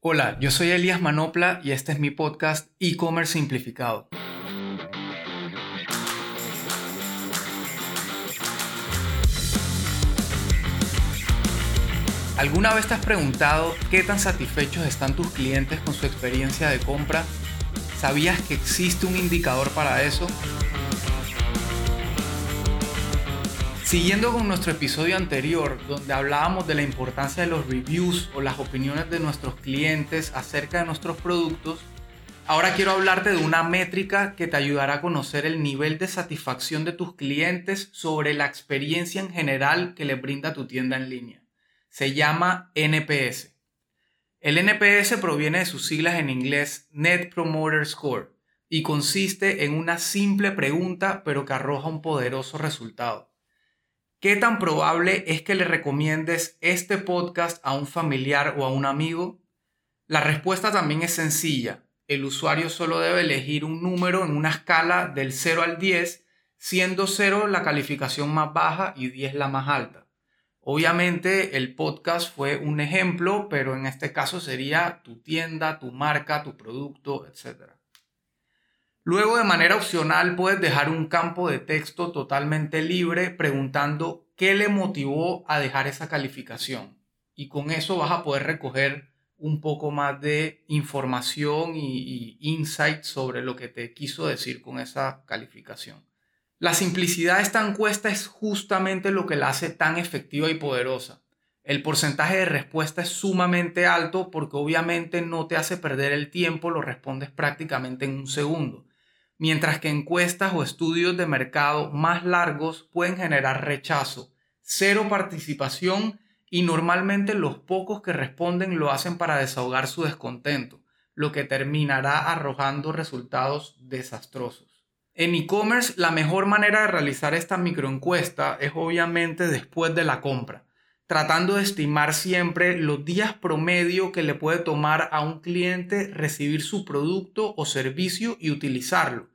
Hola, yo soy Elías Manopla y este es mi podcast E-Commerce Simplificado. ¿Alguna vez te has preguntado qué tan satisfechos están tus clientes con su experiencia de compra? ¿Sabías que existe un indicador para eso? Siguiendo con nuestro episodio anterior, donde hablábamos de la importancia de los reviews o las opiniones de nuestros clientes acerca de nuestros productos, ahora quiero hablarte de una métrica que te ayudará a conocer el nivel de satisfacción de tus clientes sobre la experiencia en general que les brinda tu tienda en línea. Se llama NPS. El NPS proviene de sus siglas en inglés Net Promoter Score y consiste en una simple pregunta pero que arroja un poderoso resultado. ¿Qué tan probable es que le recomiendes este podcast a un familiar o a un amigo? La respuesta también es sencilla. El usuario solo debe elegir un número en una escala del 0 al 10, siendo 0 la calificación más baja y 10 la más alta. Obviamente el podcast fue un ejemplo, pero en este caso sería tu tienda, tu marca, tu producto, etc. Luego, de manera opcional, puedes dejar un campo de texto totalmente libre preguntando qué le motivó a dejar esa calificación. Y con eso vas a poder recoger un poco más de información y, insight sobre lo que te quiso decir con esa calificación. La simplicidad de esta encuesta es justamente lo que la hace tan efectiva y poderosa. El porcentaje de respuesta es sumamente alto porque obviamente no te hace perder el tiempo, lo respondes prácticamente en un segundo mientras que encuestas o estudios de mercado más largos pueden generar rechazo, cero participación y normalmente los pocos que responden lo hacen para desahogar su descontento, lo que terminará arrojando resultados desastrosos. En e-commerce, la mejor manera de realizar esta microencuesta es obviamente después de la compra tratando de estimar siempre los días promedio que le puede tomar a un cliente recibir su producto o servicio y utilizarlo.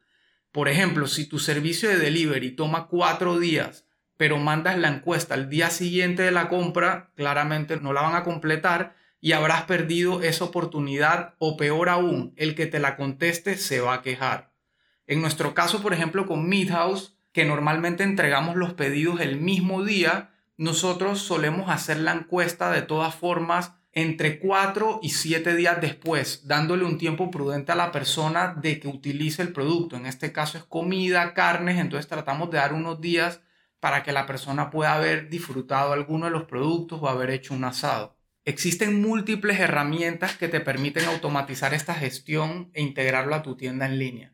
Por ejemplo, si tu servicio de delivery toma cuatro días, pero mandas la encuesta al día siguiente de la compra, claramente no la van a completar y habrás perdido esa oportunidad o peor aún, el que te la conteste se va a quejar. En nuestro caso, por ejemplo, con Midhouse, que normalmente entregamos los pedidos el mismo día, nosotros solemos hacer la encuesta de todas formas entre 4 y 7 días después, dándole un tiempo prudente a la persona de que utilice el producto. En este caso es comida, carnes, entonces tratamos de dar unos días para que la persona pueda haber disfrutado alguno de los productos o haber hecho un asado. Existen múltiples herramientas que te permiten automatizar esta gestión e integrarlo a tu tienda en línea.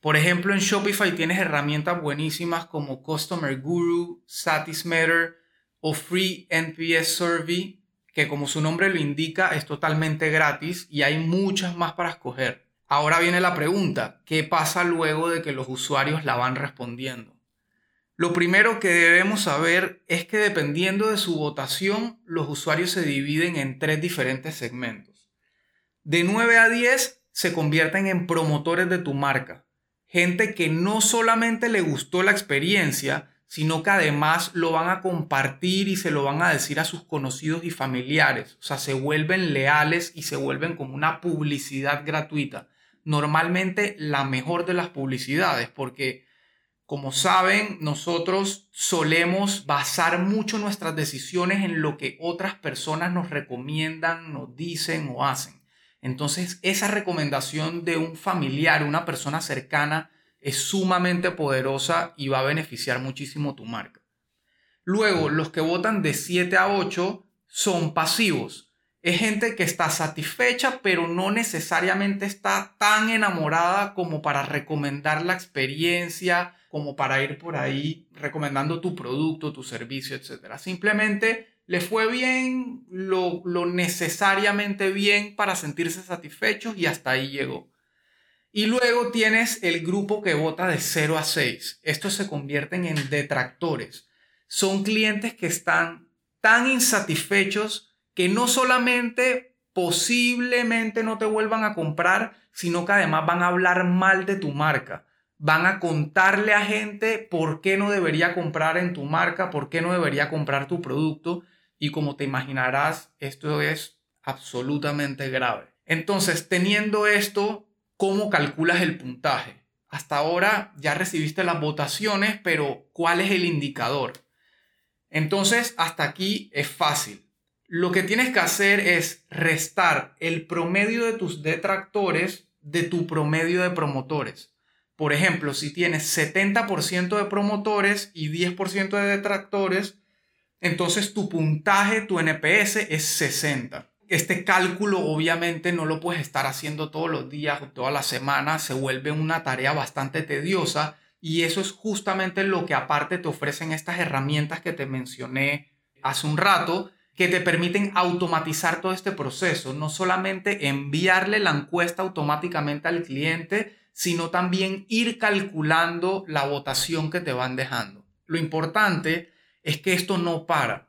Por ejemplo, en Shopify tienes herramientas buenísimas como Customer Guru, Satismeter, o Free NPS Survey, que como su nombre lo indica es totalmente gratis y hay muchas más para escoger. Ahora viene la pregunta, ¿qué pasa luego de que los usuarios la van respondiendo? Lo primero que debemos saber es que dependiendo de su votación, los usuarios se dividen en tres diferentes segmentos. De 9 a 10 se convierten en promotores de tu marca, gente que no solamente le gustó la experiencia, sino que además lo van a compartir y se lo van a decir a sus conocidos y familiares. O sea, se vuelven leales y se vuelven como una publicidad gratuita. Normalmente la mejor de las publicidades, porque como saben, nosotros solemos basar mucho nuestras decisiones en lo que otras personas nos recomiendan, nos dicen o hacen. Entonces, esa recomendación de un familiar, una persona cercana, es sumamente poderosa y va a beneficiar muchísimo tu marca. Luego, los que votan de 7 a 8 son pasivos. Es gente que está satisfecha, pero no necesariamente está tan enamorada como para recomendar la experiencia, como para ir por ahí recomendando tu producto, tu servicio, etc. Simplemente le fue bien, lo, lo necesariamente bien para sentirse satisfechos y hasta ahí llegó. Y luego tienes el grupo que vota de 0 a 6. Estos se convierten en detractores. Son clientes que están tan insatisfechos que no solamente posiblemente no te vuelvan a comprar, sino que además van a hablar mal de tu marca. Van a contarle a gente por qué no debería comprar en tu marca, por qué no debería comprar tu producto. Y como te imaginarás, esto es absolutamente grave. Entonces, teniendo esto, ¿cómo calculas el puntaje? Hasta ahora ya recibiste las votaciones, pero ¿cuál es el indicador? Entonces, hasta aquí es fácil. Lo que tienes que hacer es restar el promedio de tus detractores de tu promedio de promotores. Por ejemplo, si tienes 70% de promotores y 10% de detractores, entonces tu puntaje, tu NPS es 60. Este cálculo obviamente no lo puedes estar haciendo todos los días o todas las semanas, se vuelve una tarea bastante tediosa y eso es justamente lo que aparte te ofrecen estas herramientas que te mencioné hace un rato, que te permiten automatizar todo este proceso, no solamente enviarle la encuesta automáticamente al cliente, sino también ir calculando la votación que te van dejando. Lo importante es que esto no para.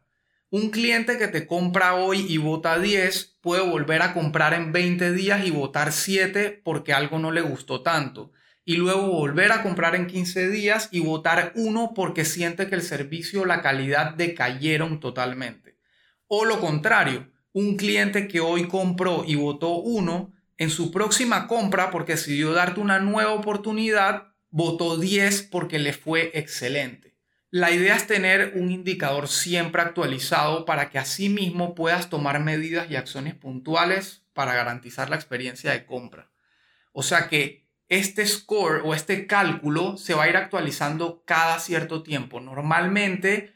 Un cliente que te compra hoy y vota 10 puede volver a comprar en 20 días y votar 7 porque algo no le gustó tanto. Y luego volver a comprar en 15 días y votar 1 porque siente que el servicio o la calidad decayeron totalmente. O lo contrario, un cliente que hoy compró y votó 1 en su próxima compra, porque decidió darte una nueva oportunidad, votó 10 porque le fue excelente. La idea es tener un indicador siempre actualizado para que así mismo puedas tomar medidas y acciones puntuales para garantizar la experiencia de compra. O sea que este score o este cálculo se va a ir actualizando cada cierto tiempo. Normalmente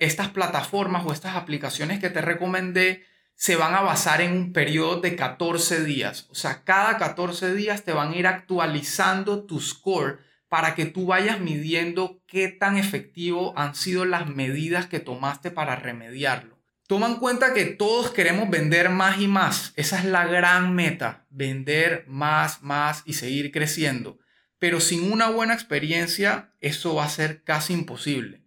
estas plataformas o estas aplicaciones que te recomendé se van a basar en un periodo de 14 días. O sea, cada 14 días te van a ir actualizando tu score para que tú vayas midiendo qué tan efectivo han sido las medidas que tomaste para remediarlo. Toma en cuenta que todos queremos vender más y más. Esa es la gran meta, vender más, más y seguir creciendo. Pero sin una buena experiencia, eso va a ser casi imposible.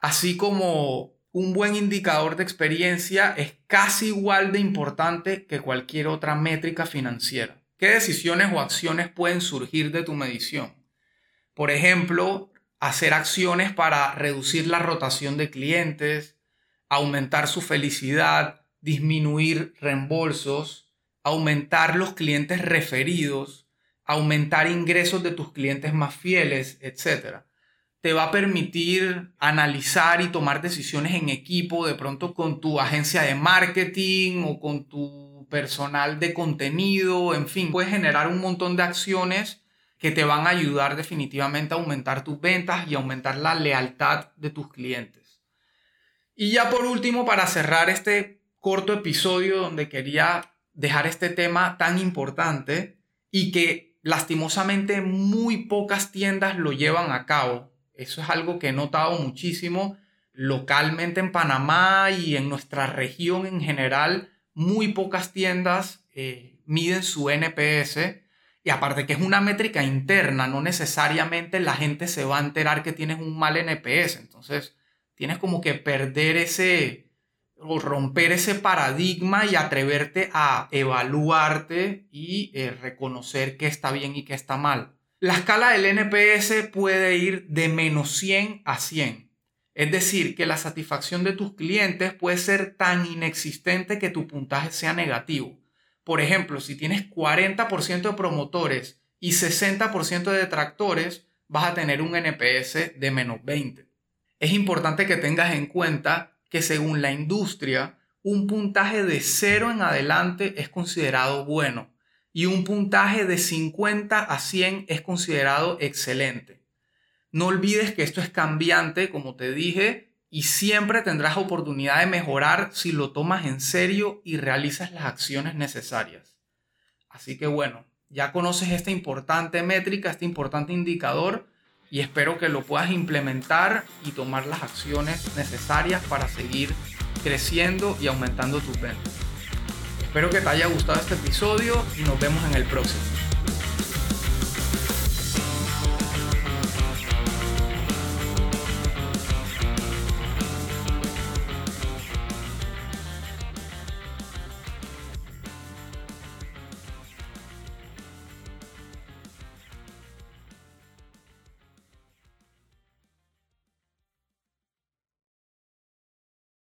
Así como un buen indicador de experiencia es casi igual de importante que cualquier otra métrica financiera. ¿Qué decisiones o acciones pueden surgir de tu medición? Por ejemplo, hacer acciones para reducir la rotación de clientes, aumentar su felicidad, disminuir reembolsos, aumentar los clientes referidos, aumentar ingresos de tus clientes más fieles, etc te va a permitir analizar y tomar decisiones en equipo, de pronto con tu agencia de marketing o con tu personal de contenido, en fin, puedes generar un montón de acciones que te van a ayudar definitivamente a aumentar tus ventas y aumentar la lealtad de tus clientes. Y ya por último, para cerrar este corto episodio donde quería dejar este tema tan importante y que lastimosamente muy pocas tiendas lo llevan a cabo, eso es algo que he notado muchísimo localmente en Panamá y en nuestra región en general. Muy pocas tiendas eh, miden su NPS. Y aparte que es una métrica interna, no necesariamente la gente se va a enterar que tienes un mal NPS. Entonces, tienes como que perder ese o romper ese paradigma y atreverte a evaluarte y eh, reconocer qué está bien y qué está mal. La escala del NPS puede ir de menos 100 a 100. Es decir, que la satisfacción de tus clientes puede ser tan inexistente que tu puntaje sea negativo. Por ejemplo, si tienes 40% de promotores y 60% de detractores, vas a tener un NPS de menos 20. Es importante que tengas en cuenta que según la industria, un puntaje de 0 en adelante es considerado bueno y un puntaje de 50 a 100 es considerado excelente. No olvides que esto es cambiante, como te dije, y siempre tendrás oportunidad de mejorar si lo tomas en serio y realizas las acciones necesarias. Así que bueno, ya conoces esta importante métrica, este importante indicador y espero que lo puedas implementar y tomar las acciones necesarias para seguir creciendo y aumentando tus ventas. Espero que te haya gustado este episodio y nos vemos en el próximo.